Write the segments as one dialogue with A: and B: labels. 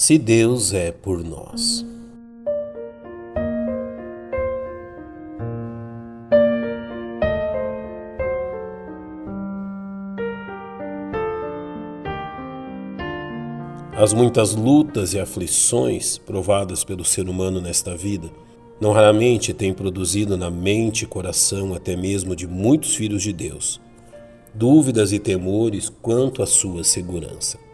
A: Se Deus é por nós. As muitas lutas e aflições provadas pelo ser humano nesta vida não raramente têm produzido na mente e coração até mesmo de muitos filhos de Deus dúvidas e temores quanto à sua segurança.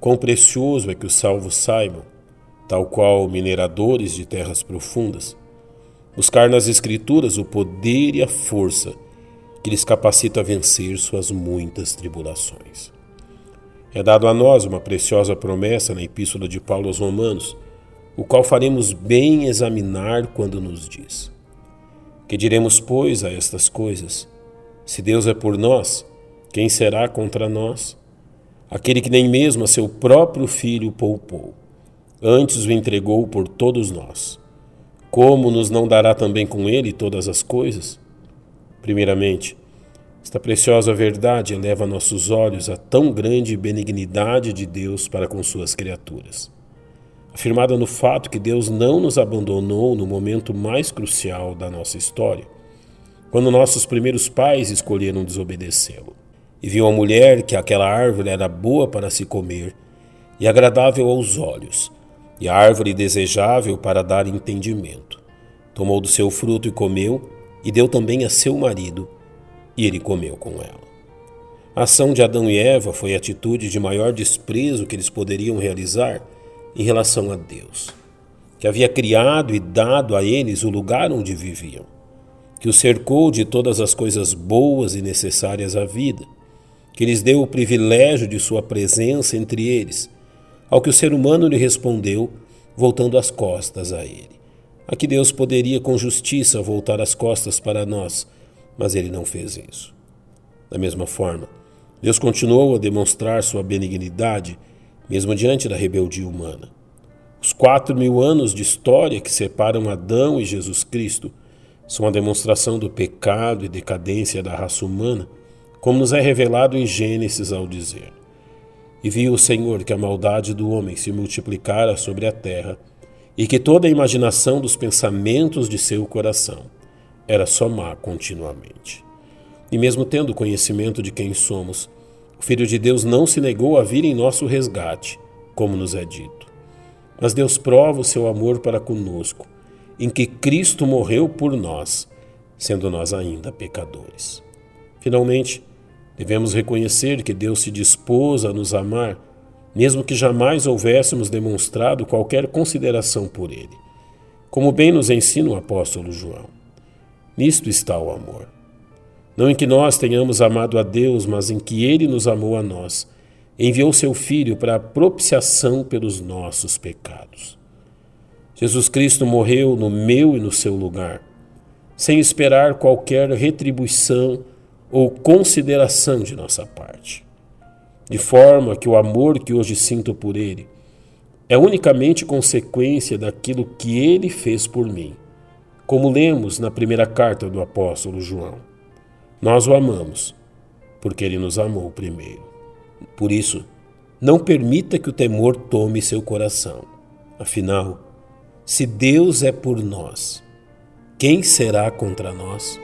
A: Quão precioso é que os salvos saibam, tal qual mineradores de terras profundas, buscar nas Escrituras o poder e a força que lhes capacita a vencer suas muitas tribulações. É dado a nós uma preciosa promessa na Epístola de Paulo aos Romanos, o qual faremos bem examinar quando nos diz: Que diremos, pois, a estas coisas? Se Deus é por nós, quem será contra nós? Aquele que nem mesmo a seu próprio filho poupou, antes o entregou por todos nós. Como nos não dará também com ele todas as coisas? Primeiramente, esta preciosa verdade eleva nossos olhos à tão grande benignidade de Deus para com suas criaturas. Afirmada no fato que Deus não nos abandonou no momento mais crucial da nossa história, quando nossos primeiros pais escolheram desobedecê-lo e viu a mulher que aquela árvore era boa para se comer e agradável aos olhos, e árvore desejável para dar entendimento. Tomou do seu fruto e comeu, e deu também a seu marido, e ele comeu com ela. A ação de Adão e Eva foi a atitude de maior desprezo que eles poderiam realizar em relação a Deus, que havia criado e dado a eles o lugar onde viviam, que os cercou de todas as coisas boas e necessárias à vida que lhes deu o privilégio de sua presença entre eles, ao que o ser humano lhe respondeu, voltando as costas a ele. A que Deus poderia com justiça voltar as costas para nós, mas ele não fez isso. Da mesma forma, Deus continuou a demonstrar sua benignidade, mesmo diante da rebeldia humana. Os quatro mil anos de história que separam Adão e Jesus Cristo são a demonstração do pecado e decadência da raça humana como nos é revelado em Gênesis ao dizer: E viu o Senhor que a maldade do homem se multiplicara sobre a terra, e que toda a imaginação dos pensamentos de seu coração era só má continuamente. E mesmo tendo conhecimento de quem somos, o Filho de Deus não se negou a vir em nosso resgate, como nos é dito. Mas Deus prova o seu amor para conosco, em que Cristo morreu por nós, sendo nós ainda pecadores. Finalmente, devemos reconhecer que Deus se dispôs a nos amar, mesmo que jamais houvéssemos demonstrado qualquer consideração por Ele, como bem nos ensina o apóstolo João. Nisto está o amor. Não em que nós tenhamos amado a Deus, mas em que Ele nos amou a nós, enviou seu Filho para a propiciação pelos nossos pecados. Jesus Cristo morreu no meu e no seu lugar, sem esperar qualquer retribuição ou consideração de nossa parte. De forma que o amor que hoje sinto por Ele é unicamente consequência daquilo que Ele fez por mim, como lemos na primeira carta do apóstolo João. Nós o amamos, porque Ele nos amou primeiro. Por isso, não permita que o temor tome seu coração. Afinal, se Deus é por nós, quem será contra nós?